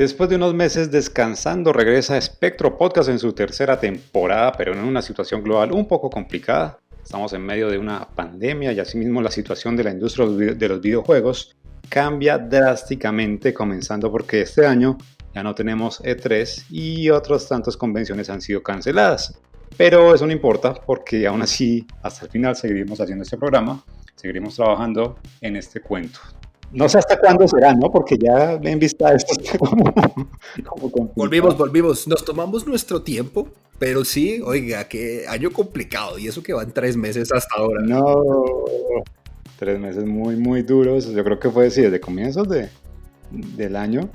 Después de unos meses descansando, regresa Spectro Podcast en su tercera temporada, pero en una situación global un poco complicada. Estamos en medio de una pandemia y asimismo la situación de la industria de los videojuegos cambia drásticamente, comenzando porque este año ya no tenemos E3 y otras tantas convenciones han sido canceladas. Pero eso no importa porque aún así hasta el final seguiremos haciendo este programa, seguiremos trabajando en este cuento. No sé hasta cuándo será, ¿no? Porque ya en vista esto volvimos, volvimos. Nos tomamos nuestro tiempo, pero sí, oiga, qué año complicado. Y eso que van tres meses hasta ahora. No, tres meses muy, muy duros. Yo creo que fue así, desde comienzos de, del año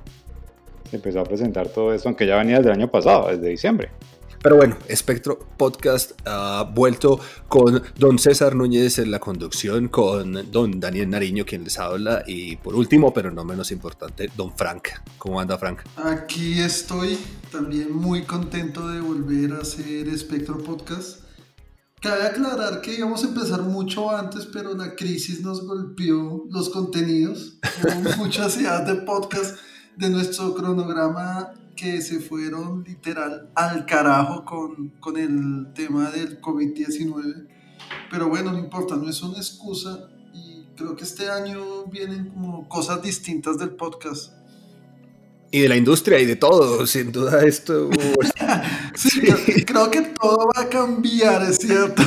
se empezó a presentar todo esto, aunque ya venía desde el año pasado, desde diciembre. Pero bueno, Espectro Podcast ha vuelto con don César Núñez en la conducción, con don Daniel Nariño quien les habla y por último, pero no menos importante, don Frank. ¿Cómo anda Frank? Aquí estoy también muy contento de volver a hacer Espectro Podcast. Cabe aclarar que íbamos a empezar mucho antes, pero la crisis nos golpeó los contenidos. Hubo mucha ansiedad de podcast de nuestro cronograma que se fueron literal al carajo con, con el tema del COVID-19. Pero bueno, no importa, no es una excusa y creo que este año vienen como cosas distintas del podcast. Y de la industria y de todo, sin duda esto... sí, Creo, que todo va a cambiar, es cierto.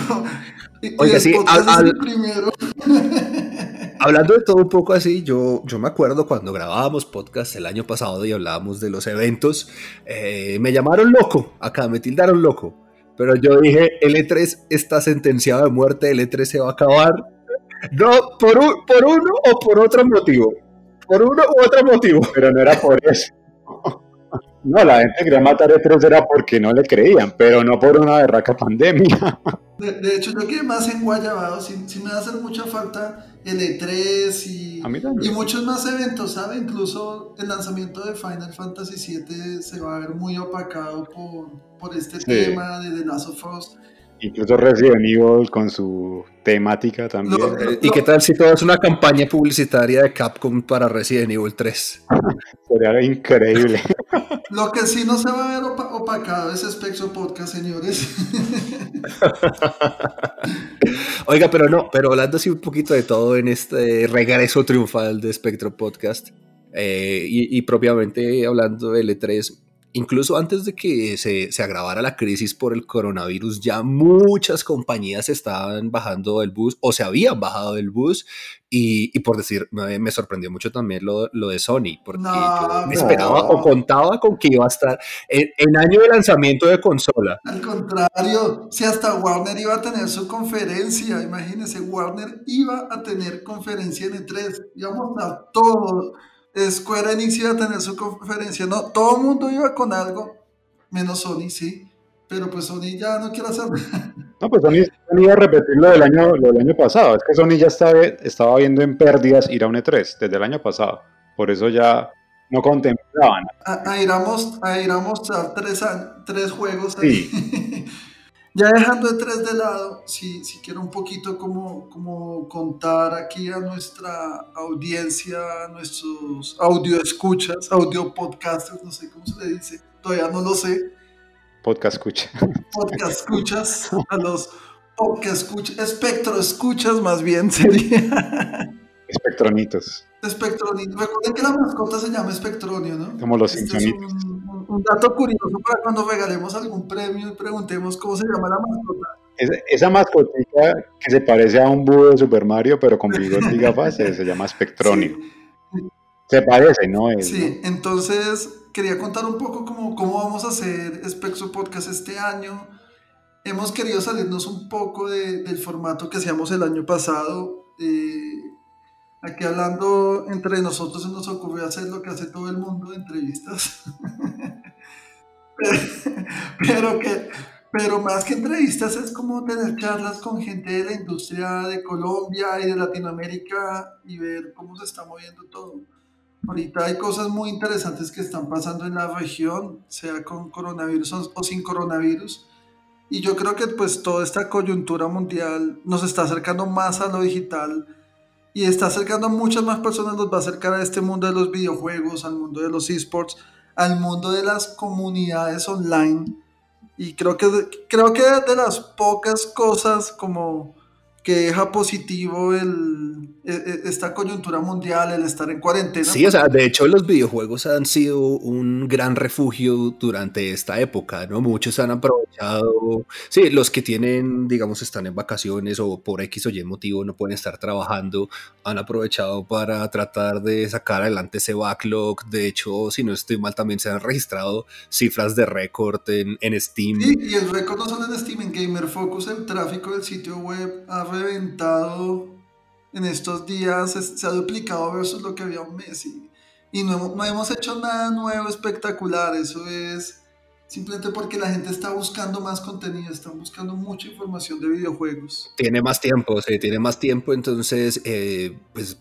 Oiga, sí, al, primero. Hablando de todo un poco así, yo, yo me acuerdo cuando grabábamos podcast el año pasado y hablábamos de los eventos, eh, me llamaron loco, acá me tildaron loco, pero yo dije, el E3 está sentenciado de muerte, el E3 se va a acabar, no por, por uno o por otro motivo, por uno u otro motivo. Pero no era por eso. No, la gente quería matar a 3 era porque no le creían, pero no por una berraca pandemia. De, hecho, yo quedé más en Guayabado, sí, me va a hacer mucha falta el E3 y, y muchos más eventos, ¿sabe? Incluso el lanzamiento de Final Fantasy VII se va a ver muy opacado por, por este tema de The Last of Us. Incluso Resident Evil con su temática también. ¿Y qué tal si todo es una campaña publicitaria de Capcom para Resident Evil 3? Sería increíble. Lo que sí no se va a ver opacado es Spectro Podcast, señores. Oiga, pero no, pero hablando así un poquito de todo en este regreso triunfal de Spectro Podcast eh, y, y, propiamente hablando del E3, Incluso antes de que se, se, agravara la crisis por el coronavirus, ya muchas compañías estaban bajando del bus o se habían bajado del bus y, y por decir, me, me, sorprendió mucho también lo, lo de Sony, porque yo me esperaba o contaba con que iba a estar en, en, año de lanzamiento de consola. Al contrario, si hasta Warner iba a tener su conferencia, imagínense, Warner iba a tener conferencia en E3, íbamos a todo Square Enix iba a tener su conferencia, no, todo el mundo iba con algo, menos Sony, sí, pero pues Sony ya no quiere hacer No, pues Sony, iba a repetir lo del, año, lo del año pasado, es que Sony ya estaba, estaba viendo en pérdidas ir a un E3 desde el año pasado, por eso ya no contemplaban. A, a ir a, mostrar tres, tres juegos ahí. Sí. Ya dejando el 3 de lado, si, si quiero un poquito como, como contar aquí a nuestra audiencia, a nuestros audio escuchas, audio podcasters, no sé cómo se le dice, todavía no lo sé. Podcast escucha. Podcast escuchas, a los podcast escuchas, espectro escuchas más bien sería. Espectronitos. Espectronitos. Recuerden que la mascota se llama Espectronio, ¿no? Como los este un dato curioso para cuando regalemos algún premio y preguntemos cómo se llama la mascota. esa mascotita que se parece a un búho de Super Mario, pero con bigote y gafas, se, llama Spectronio. Se parece, ¿no? sí, entonces quería contar un poco cómo, cómo vamos a hacer Spectro Podcast este año. Hemos querido salirnos un poco de, del formato que hacíamos el año pasado. Eh, aquí hablando entre nosotros se nos ocurrió hacer lo que hace todo el mundo, entrevistas. pero que pero más que entrevistas es como tener charlas con gente de la industria de Colombia y de Latinoamérica y ver cómo se está moviendo todo. Ahorita hay cosas muy interesantes que están pasando en la región, sea con coronavirus o sin coronavirus. Y yo creo que pues toda esta coyuntura mundial nos está acercando más a lo digital y está acercando a muchas más personas, nos va a acercar a este mundo de los videojuegos, al mundo de los esports, al mundo de las comunidades online. Y creo que, creo que de las pocas cosas como que deja positivo el, esta coyuntura mundial, el estar en cuarentena. Sí, o sea, de hecho los videojuegos han sido un gran refugio durante esta época, ¿no? Muchos han aprovechado, sí, los que tienen, digamos, están en vacaciones o por X o Y motivo no pueden estar trabajando, han aprovechado para tratar de sacar adelante ese backlog. De hecho, si no estoy mal, también se han registrado cifras de récord en, en Steam. Sí, y el récord no solo en Steam, en Gamer Focus, el tráfico del sitio web ha reventado en estos días, se ha duplicado versus lo que había un mes y, no, no hemos hecho nada nuevo espectacular, eso es simplemente porque la gente está buscando más contenido, están buscando mucha información de videojuegos. Tiene más tiempo, sí, tiene más tiempo, entonces, eh, pues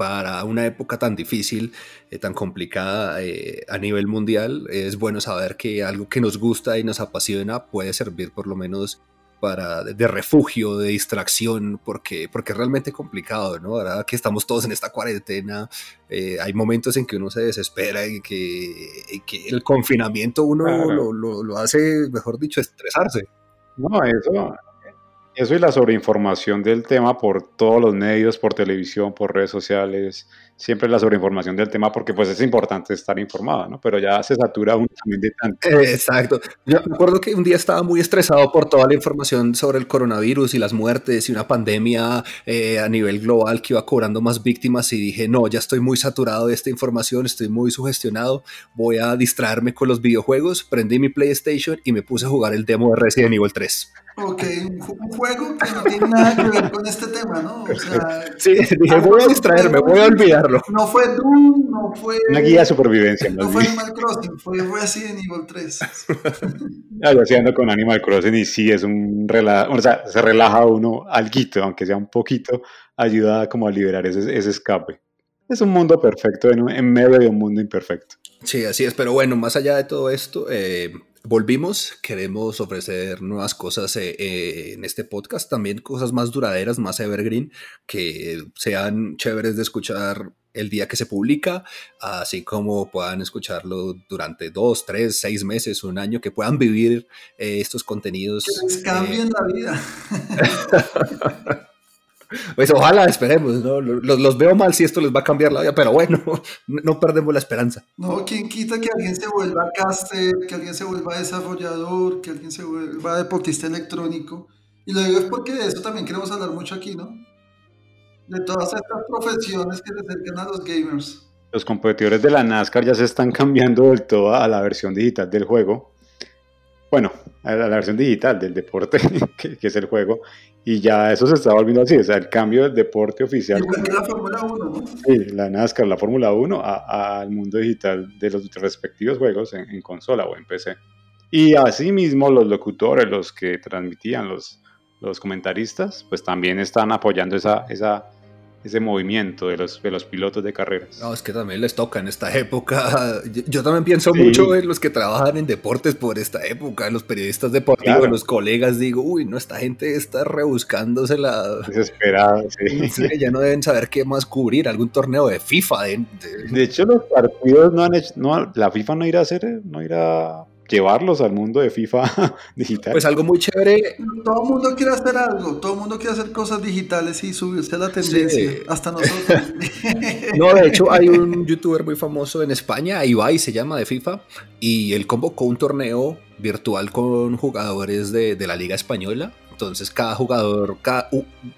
para una época tan difícil, eh, tan complicada eh, a nivel mundial, es bueno saber que algo que nos gusta y nos apasiona puede servir por lo menos para, de, refugio, de distracción, porque, porque es realmente complicado, ¿no? Ahora que estamos todos en esta cuarentena, eh, hay momentos en que uno se desespera y que, que el confinamiento uno lo, lo, lo, hace, mejor dicho, estresarse. No, eso, eso y la sobreinformación del tema por todos los medios, por televisión, por redes sociales, siempre la sobreinformación del tema porque pues es importante estar informado, ¿no? Pero ya se satura uno también de tanto. Exacto. Yo me acuerdo que un día estaba muy estresado por toda la información sobre el coronavirus y las muertes y una pandemia eh, a nivel global que iba cobrando más víctimas y dije, no, ya estoy muy saturado de esta información, estoy muy sugestionado, voy a distraerme con los videojuegos, prendí mi PlayStation y me puse a jugar el demo de Resident Evil 3. Ok, un, juego que no tiene nada que ver con este tema, ¿no? O sea, sí, dije, voy a distraerme, voy a No fue Doom, no fue... Una guía de supervivencia. No fue Animal Crossing, fue Resident Evil 3. ah, yo ando con Animal Crossing y sí, es un relajo, o sea, se relaja uno alguito, aunque sea un poquito, ayuda como a liberar ese, ese escape. Es un mundo perfecto en, en medio de un mundo imperfecto. Sí, así es, pero bueno, más allá de todo esto, eh, volvimos, queremos ofrecer nuevas cosas eh, eh, en este podcast, también cosas más duraderas, más evergreen, que sean chéveres de escuchar el día que se publica, así como puedan escucharlo durante dos, tres, seis meses, un año, que puedan vivir eh, estos contenidos. Que les cambien la vida. Pues ojalá, esperemos, ¿no? Los, veo mal si esto les va a cambiar la vida, pero bueno, no perdemos la esperanza. No, quien quita que alguien se vuelva caster, que alguien se vuelva desarrollador, que alguien se vuelva deportista electrónico. Y lo digo es porque de eso también queremos hablar mucho aquí, ¿no? De todas estas profesiones que se acercan a los gamers. Los competidores de la NASCAR ya se están cambiando del todo a la versión digital del juego. Bueno, a la versión digital del deporte, que, que es el juego, y ya eso se está volviendo así, o sea, el cambio del deporte oficial. la Fórmula 1, ¿no? Sí, la NASCAR, la Fórmula 1, al mundo digital de los respectivos juegos en, consola o en PC. Y asimismo los locutores, los que transmitían, los, los comentaristas, pues también están apoyando esa, esa ese movimiento de los, de los pilotos de carreras. No, es que también les toca en esta época. Yo, también pienso mucho en los que trabajan en deportes por esta época, en los periodistas deportivos, los colegas, digo, uy, no, esta gente está rebuscándosela. Desesperada, sí. Ya no deben saber qué más cubrir, algún torneo de FIFA. De, de... hecho, los partidos no han hecho, no, la FIFA no irá a hacer, no irá llevarlos al mundo de FIFA digital. Pues algo muy chévere. Todo el mundo quiere hacer algo, todo el mundo quiere hacer cosas digitales y subirse a la tendencia, hasta nosotros. no, de hecho hay un youtuber muy famoso en España, Ibai se llama, de FIFA, y él convocó un torneo virtual con jugadores de, de la Liga Española entonces cada jugador, cada,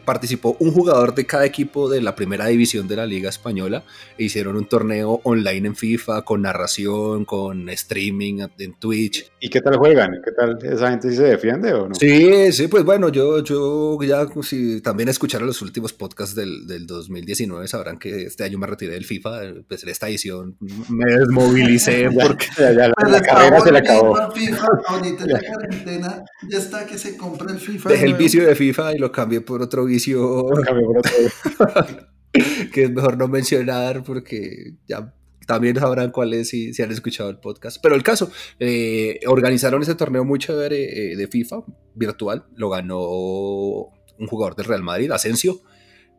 participó un jugador de cada equipo de la primera división de la Liga Española. E hicieron un torneo online en FIFA con narración, con streaming en Twitch. ¿Y qué tal juegan? ¿Qué tal esa gente se defiende o no? Sí, sí, pues bueno, yo, yo ya si también escucharon los últimos podcasts del, del 2019 sabrán que este año me retiré del FIFA, pues en esta edición me desmovilicé porque ya, ya, la, carrera se le acabó. FIFA, ahorita en la cuarentena ya está que se compra el FIFA dejé el vicio de FIFA y lo cambié por otro vicio. Por otro. que es mejor no mencionar porque ya también sabrán cuáles si, si han escuchado el podcast. Pero el caso, eh, organizaron ese torneo muy chévere eh, de FIFA virtual, lo ganó un jugador del Real Madrid, Asensio,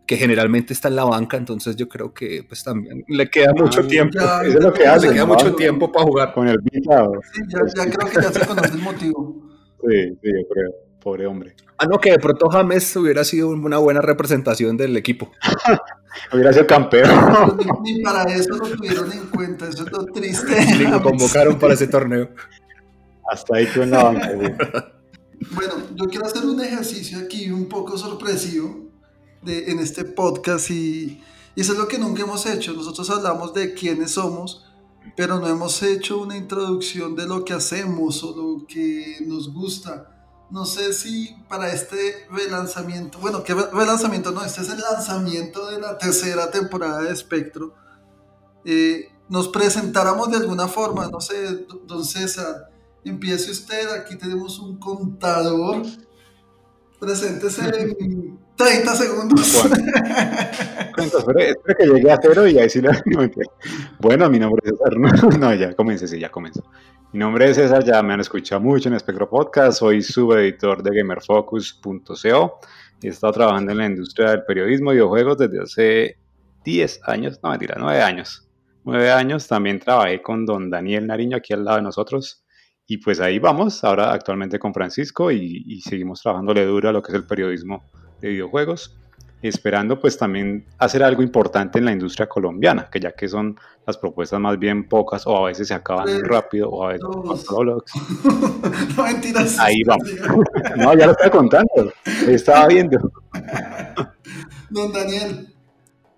que generalmente está en la banca, entonces yo creo que pues también le queda mucho Ah, tiempo. ya, Eso es lo que hace, le queda mucho tiempo para jugar. Con el Vita. Sí, ya, ya creo que ya se conoce el motivo. Sí, sí, yo creo. Pobre hombre. Ah, no, que de pronto James hubiera sido una buena representación del equipo. Hubiera sido campeón. Ni, ni para eso lo tuvieron en cuenta, eso es lo triste. lo convocaron para ese torneo. Hasta ahí en la banca. Bueno, yo quiero hacer un ejercicio aquí un poco sorpresivo de, en este podcast y, y eso es lo que nunca hemos hecho. Nosotros hablamos de quiénes somos, pero no hemos hecho una introducción de lo que hacemos o lo que nos gusta. No sé si para este relanzamiento, bueno, ¿qué re- relanzamiento? No, este es el lanzamiento de la tercera temporada de Espectro. Eh, nos presentáramos de alguna forma, no sé, do- don César, empiece usted, aquí tenemos un contador. Preséntese en 30 segundos. Espere que llegue a cero y ahí sí le... Bueno, mi nombre es César. No, no, ya comencé, sí, ya comenzó. Mi nombre es César, ya me han escuchado mucho en Espectro Podcast. Soy subeditor de GamerFocus.co y he estado trabajando en la industria del periodismo y videojuegos desde hace 10 años, no mentira, 9 años. 9 años también trabajé con don Daniel Nariño aquí al lado de nosotros. Y pues ahí vamos, ahora actualmente con Francisco y, y seguimos trabajándole duro a lo que es el periodismo de videojuegos esperando pues también hacer algo importante en la industria colombiana, que ya que son las propuestas más bien pocas o a veces se acaban muy rápido o a veces no mentiras. Ahí vamos. No, ya lo estaba contando, estaba viendo. Don Daniel,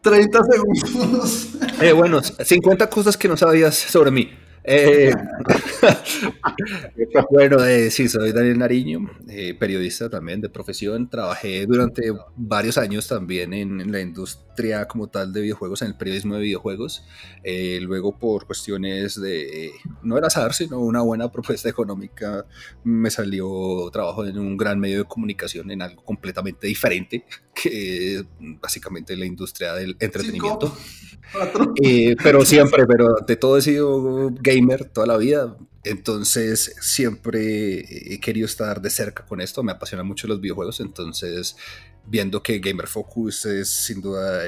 30 segundos. Eh, bueno, 50 cosas que no sabías sobre mí. Eh, bueno, eh, sí, soy Daniel Nariño, eh, periodista también de profesión. Trabajé durante varios años también en, en la industria como tal de videojuegos, en el periodismo de videojuegos. Eh, luego, por cuestiones de, no era azar, sino una buena propuesta económica, me salió trabajo en un gran medio de comunicación, en algo completamente diferente, que es básicamente la industria del entretenimiento. Cuatro. Eh, pero siempre, pero de todo he sido gamer toda la vida. Entonces siempre he querido estar de cerca con esto. Me apasionan mucho los videojuegos. Entonces, viendo que Gamer Focus es sin duda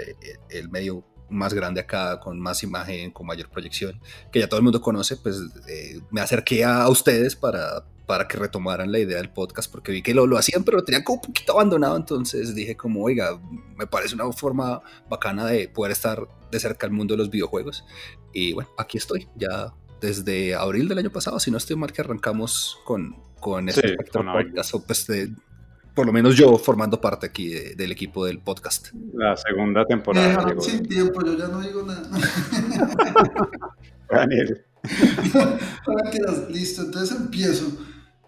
el medio más grande acá, con más imagen, con mayor proyección, que ya todo el mundo conoce, pues eh, me acerqué a ustedes para, para que retomaran la idea del podcast, porque vi que lo, lo hacían, pero lo tenían como un poquito abandonado, entonces dije como, oiga, me parece una forma bacana de poder estar de cerca al mundo de los videojuegos. Y bueno, aquí estoy, ya desde abril del año pasado, si no estoy mal que arrancamos con, con este Sí, con abril. podcast, o pues de- por lo menos yo formando parte aquí de- del equipo del podcast. La segunda temporada sin tiempo, yo ya no digo nada. Daniel. Listo, entonces empiezo.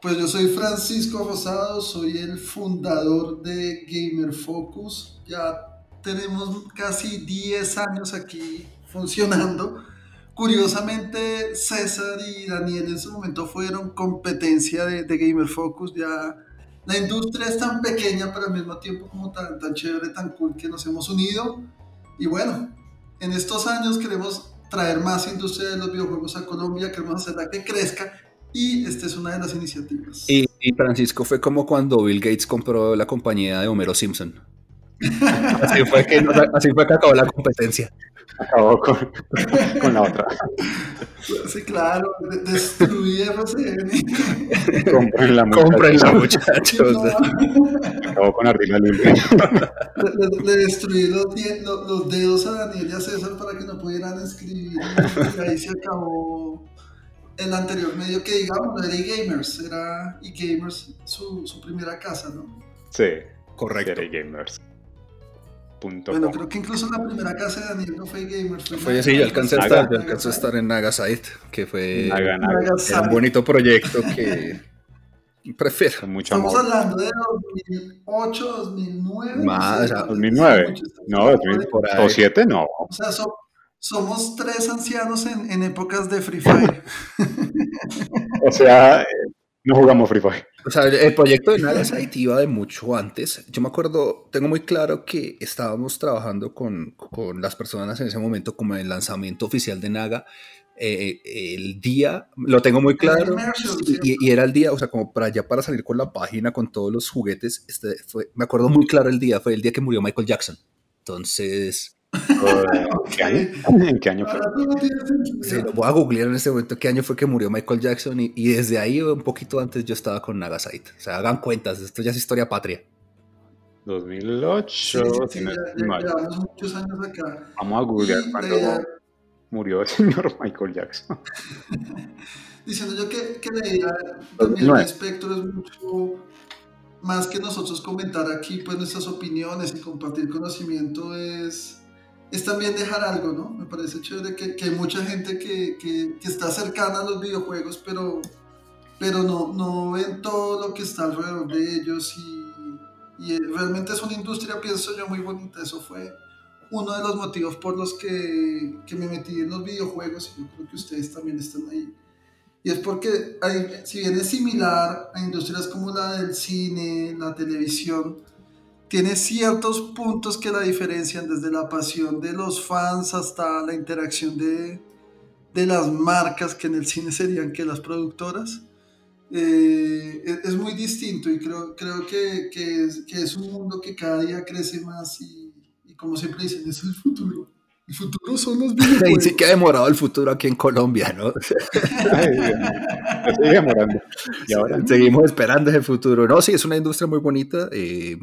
Pues yo soy Francisco Rosado, soy el fundador de Gamer Focus. Ya tenemos casi 10 años aquí funcionando. Curiosamente, César y Daniel en su momento fueron competencia de, Gamer Focus. Ya la industria es tan pequeña, pero al mismo tiempo como tan, tan chévere, tan cool que nos hemos unido. Y bueno, en estos años queremos traer más industria de los videojuegos a Colombia, queremos hacerla que crezca y esta es una de las iniciativas. Y, y Francisco fue como cuando Bill Gates compró la compañía de Homero Simpson. Así fue que, así fue que acabó la competencia. Acabó con, con la otra. Sí, claro, de- destruí RCN. Comprenla, muchachos. muchachos. No, Acabó con Ardila Lulpe. le, le- le destruí los, die- los dedos a Daniel y a César para que no pudieran escribir y ahí se acabó el anterior medio que digamos, no era eGamers, era eGamers su, su primera casa, ¿no? Sí, Correcto. Gamers. Punto Bueno, com. creo que incluso la primera casa de Daniel no fue Gamers. Fue, Fue así, yo alcancé a estar, yo alcancé a estar en Nagasite, que fue Naga, naga. Naga era Site. un bonito proyecto que prefiero. Mucho Estamos amor. hablando de 2008, 2009. Más, no o sé, sea, 2009. mucho, estamos No, hablando 2000 de- por ahí. o 7 no. O sea, so- somos tres ancianos en, en épocas de Free Fire. O sea, eh, no jugamos Free Fire. O sea, el proyecto de Nagasite iba de mucho antes. Yo me acuerdo, tengo muy claro que estábamos trabajando con, con las personas en ese momento como el lanzamiento oficial de Naga. Eh, el día, lo tengo muy claro, y, y, era el día, o sea, como para allá para salir con la página, con todos los juguetes, este fue, me acuerdo muy claro el día, fue el día que murió Michael Jackson. Entonces, qué año? ¿En qué año fue? Sí, lo voy a googlear en este momento qué año fue que murió Michael Jackson y, y desde ahí un poquito antes yo estaba con Nagasite. O sea, hagan cuentas, esto ya es historia patria. 2008. Sí, sí, ya, ya llevamos muchos años acá. Vamos a googlear cuando la- murió el señor Michael Jackson. Diciendo yo que, que la idea también No de es. espectro es mucho más que nosotros comentar aquí pues nuestras opiniones y compartir conocimiento es, es también dejar algo, ¿no? Me parece chévere que, que hay mucha gente que, que, está cercana a los videojuegos, pero, pero no, no ven todo lo que está alrededor de ellos y, y realmente es una industria, pienso yo, muy bonita. Eso fue uno de los motivos por los que, que me metí en los videojuegos y yo creo que ustedes también están ahí. Y es porque, hay- si bien es similar a industrias como la del cine, la televisión, tiene ciertos puntos que la diferencian, desde la pasión de los fans hasta la interacción de, de las marcas, que en el cine serían que las productoras. Eh, es, es muy distinto y creo, creo que, que es un mundo que cada día crece más y, y como siempre dicen, es el futuro. El futuro son los Y videojuegos. sí que ha demorado el futuro aquí en Colombia, ¿no? Ay, Dios sigue demorando. Y ahora, Seguimos esperando ese futuro. No, sí, es una industria muy bonita. eh,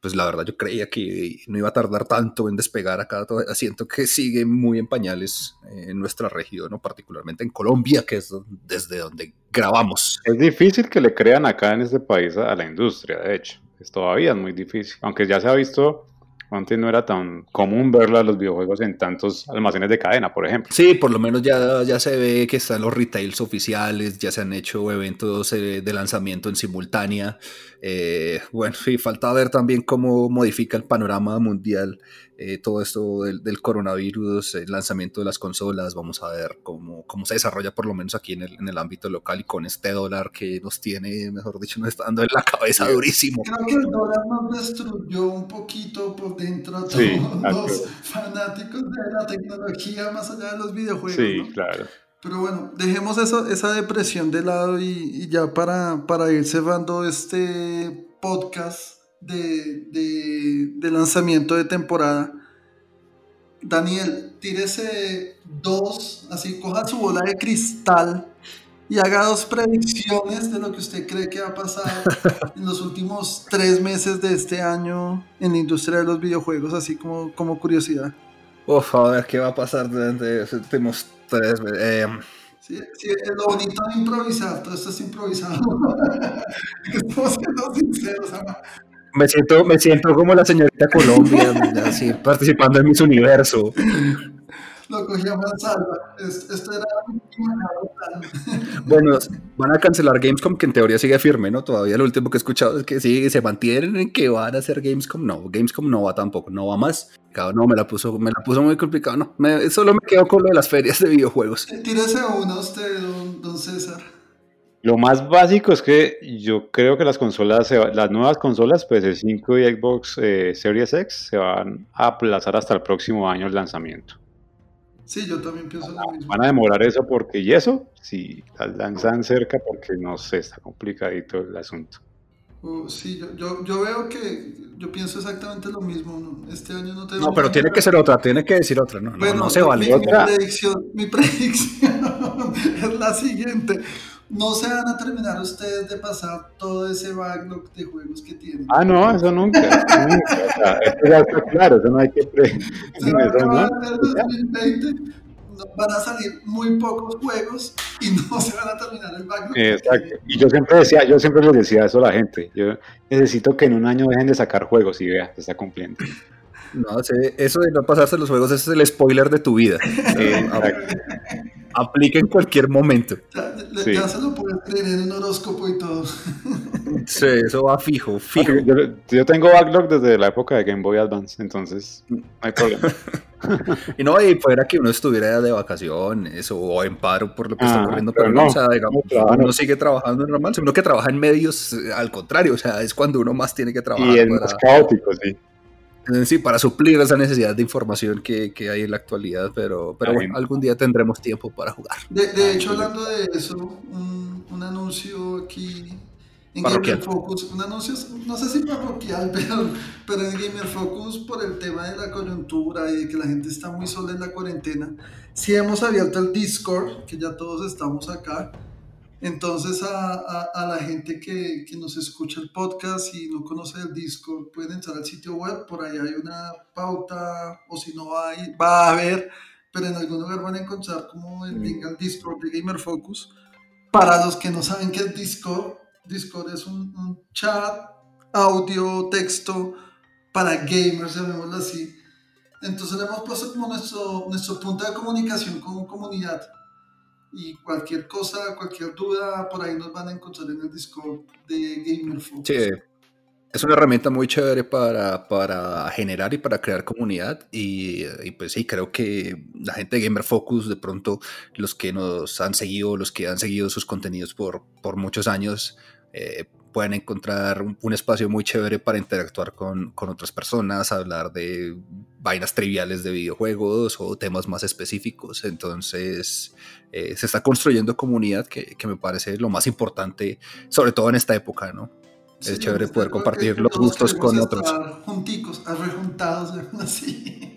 pues la verdad yo creía que no iba a tardar tanto en despegar acá. Todo, siento que sigue muy en pañales eh, en nuestra región, ¿no? particularmente en Colombia, que es desde donde grabamos. es difícil que le crean acá en este país a, la industria, de hecho. Es todavía muy difícil. Aunque ya se ha visto, antes no era tan común verla los videojuegos en tantos almacenes de cadena, por ejemplo. Sí, por lo menos ya, ya se ve que están los retails oficiales, ya se han hecho eventos eh, de lanzamiento en simultánea. Eh, bueno, sí, falta ver también cómo modifica el panorama mundial eh, todo esto del, del coronavirus, el lanzamiento de las consolas. Vamos a ver cómo, cómo se desarrolla, por lo menos aquí en el, en el ámbito local y con este dólar que nos tiene, mejor dicho, nos está dando en la cabeza durísimo. Creo que el dólar nos destruyó un poquito por dentro a todos Sí, los fanáticos de la tecnología más allá de los videojuegos. Sí, ¿no? claro. Pero bueno, dejemos eso, esa depresión de lado y, y ya para, para ir cerrando este podcast de, de- de lanzamiento de temporada. Daniel, tírese dos, así coja su bola de cristal y haga dos predicciones de lo que usted cree que va a pasar en los últimos tres meses de este año en la industria de los videojuegos, así como, como curiosidad. Uf, a ver qué va a pasar durante los últimos tres meses. Eh, Sí, sí, es lo bonito de improvisar, todo esto es improvisado. Estamos siendo sinceros, ama. Me siento, me siento como la señorita Colombia, así, participando en mis universo. Lo cogí a Esto era. Bueno, van a cancelar Gamescom, que en teoría sigue firme, ¿no? Todavía lo último que he escuchado es que sí, se mantienen en que van a hacer Gamescom. No, Gamescom no va tampoco, no va más. No, me la puso, me la puso muy complicado. No, me- solo me quedo con lo de las ferias de videojuegos. Tírese una usted, don, don César. Lo más básico es que yo creo que las consolas, se va- las nuevas consolas, PS5 y Xbox eh, Series X, se van a aplazar hasta el próximo año el lanzamiento. Sí, yo también pienso lo mismo. Van a demorar eso porque, y eso, si las lanzan cerca, porque no sé, está complicadito el asunto. Oh, sí, yo, yo, yo veo que yo pienso exactamente lo mismo. ¿no? Este año no tenemos. No, pero tiene que ser otra, tiene que decir otra, no, no, Bueno, no se mi- vale. Mi, Otra. predicción, mi predicción es la siguiente. No se van a terminar ustedes de pasar todo ese backlog de juegos que tienen. Ah, no, eso nunca. nunca. O sea, eso ya está claro, eso no hay que... Pre Se va a eso no. acabar el 2020, no- van a salir muy pocos juegos y no se van a terminar el backlog. Exacto. Y yo siempre decía, yo siempre les decía eso a la gente. Yo necesito que en un año dejen de sacar juegos y vea, se está cumpliendo. No, sí, eso de no pasarse los juegos ese es el spoiler de tu vida. Eh. Aplica en cualquier momento. Ya, le- Sí. ya se lo puedes creer en un horóscopo y todo. Sí, eso va fijo, fijo. Yo, yo tengo backlog desde la época de Game Boy Advance, entonces no hay problema. y no, y fuera que uno estuviera de vacaciones o en paro por lo que está Ah, ocurriendo, pero pero no, no, o sea, digamos, no trabaja, uno no. sigue trabajando normal, sino que trabaja en medios, eh, al contrario, o sea, es cuando uno más tiene que trabajar Y es para, más caótico, sí. Eh, sí, para suplir esa necesidad de información que, que hay en la actualidad, pero, pero bueno, algún día tendremos tiempo para jugar. De, de hecho, hablando de eso, un, un anuncio aquí en. Gamer Focus, un anuncio, no sé si parroquial, pero, pero en Gamer Focus por el tema de la coyuntura y de que la gente está muy sola en la cuarentena, sí hemos abierto el Discord, que ya todos estamos acá. Entonces a, a- a la gente que, que nos escucha el podcast y no conoce el Discord, pueden entrar al sitio web, por ahí hay una pauta, o si no hay, va a haber, pero en algún lugar van a encontrar como el link al Discord de Gamer Focus. Para los que no saben qué es Discord, Discord es un, un chat, audio, texto para gamers, llamémoslo así. Entonces le hemos puesto como nuestro, nuestro punto de comunicación con comunidad. Y cualquier cosa, cualquier duda, por ahí nos van a encontrar en el Discord de Gamer Focus. Sí, es una herramienta muy chévere para, para generar y para crear comunidad. Y, y pues sí, creo que la gente de Gamer Focus, de pronto, los que nos han seguido, los que han seguido sus contenidos por, por muchos años, eh, pueden encontrar un, un espacio muy chévere para interactuar con, con otras personas, hablar de vainas triviales de videojuegos o temas más específicos. Entonces, eh, se está construyendo comunidad que, que me parece lo más importante, sobre todo en esta época, ¿no? Sí, es chévere poder compartir que los gustos con otros. Junticos, rejuntados, así.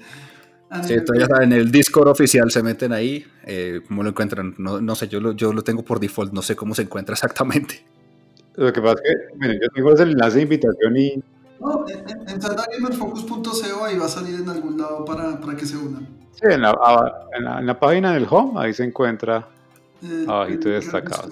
Sí, entonces ya saben, el Discord oficial se meten ahí. Eh, ¿Cómo lo encuentran? No, no sé, yo lo, yo lo tengo por default, no sé cómo se encuentra exactamente. Lo que pasa es que, miren, yo tengo el enlace de invitación y No, en- en- entrando a gamerfocus.co ahí va a salir en algún lado para, para que se unan. sí, en, la, a- en la- en la página del home, ahí se encuentra Eh, abajito destacado.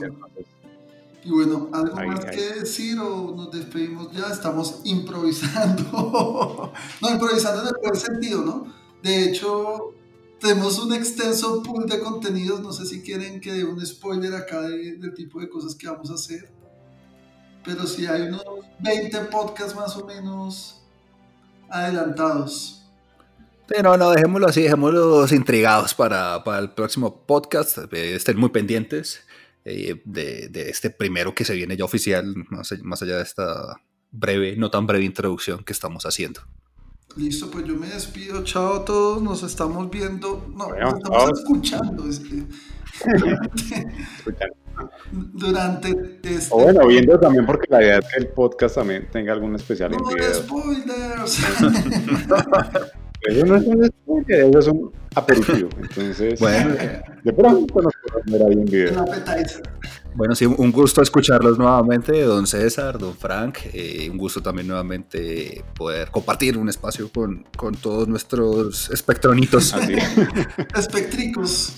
Y bueno, ¿algo Ahí, más ahí. que decir o nos despedimos ya? Estamos improvisando. no, improvisando en el buen sentido, ¿no? De hecho, tenemos un extenso pool de contenidos. No sé si quieren que dé un spoiler acá de- del tipo de cosas que vamos a hacer. Pero sí hay unos 20 podcasts más o menos adelantados. Sí, no, no, dejémoslo así, dejémoslos intrigados para, para el próximo podcast. Eh, estén muy pendientes eh, de, de este primero que se viene ya oficial, más, allá- más allá de esta breve, no tan breve introducción que estamos haciendo. Listo, pues yo me despido. Chao a todos. Nos estamos viendo. No, Bueno, nos estamos chao. escuchando. Es que. durante este. O bueno, viendo también porque la idea es que el podcast también tenga algún especial en No video. spoilers. Eso no es un spoiler, eso es un aperitivo. Entonces, Bueno, de pronto nos podemos ver ahí en video. Bueno, sí, un gusto escucharlos nuevamente, don César, don Frank. eh, un gusto también nuevamente poder compartir un espacio con, con todos nuestros espectronitos. Así. Espectricos.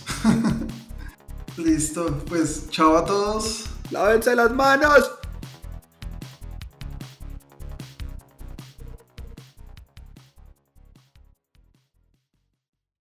Listo, pues chao a todos. ¡Lávense las manos!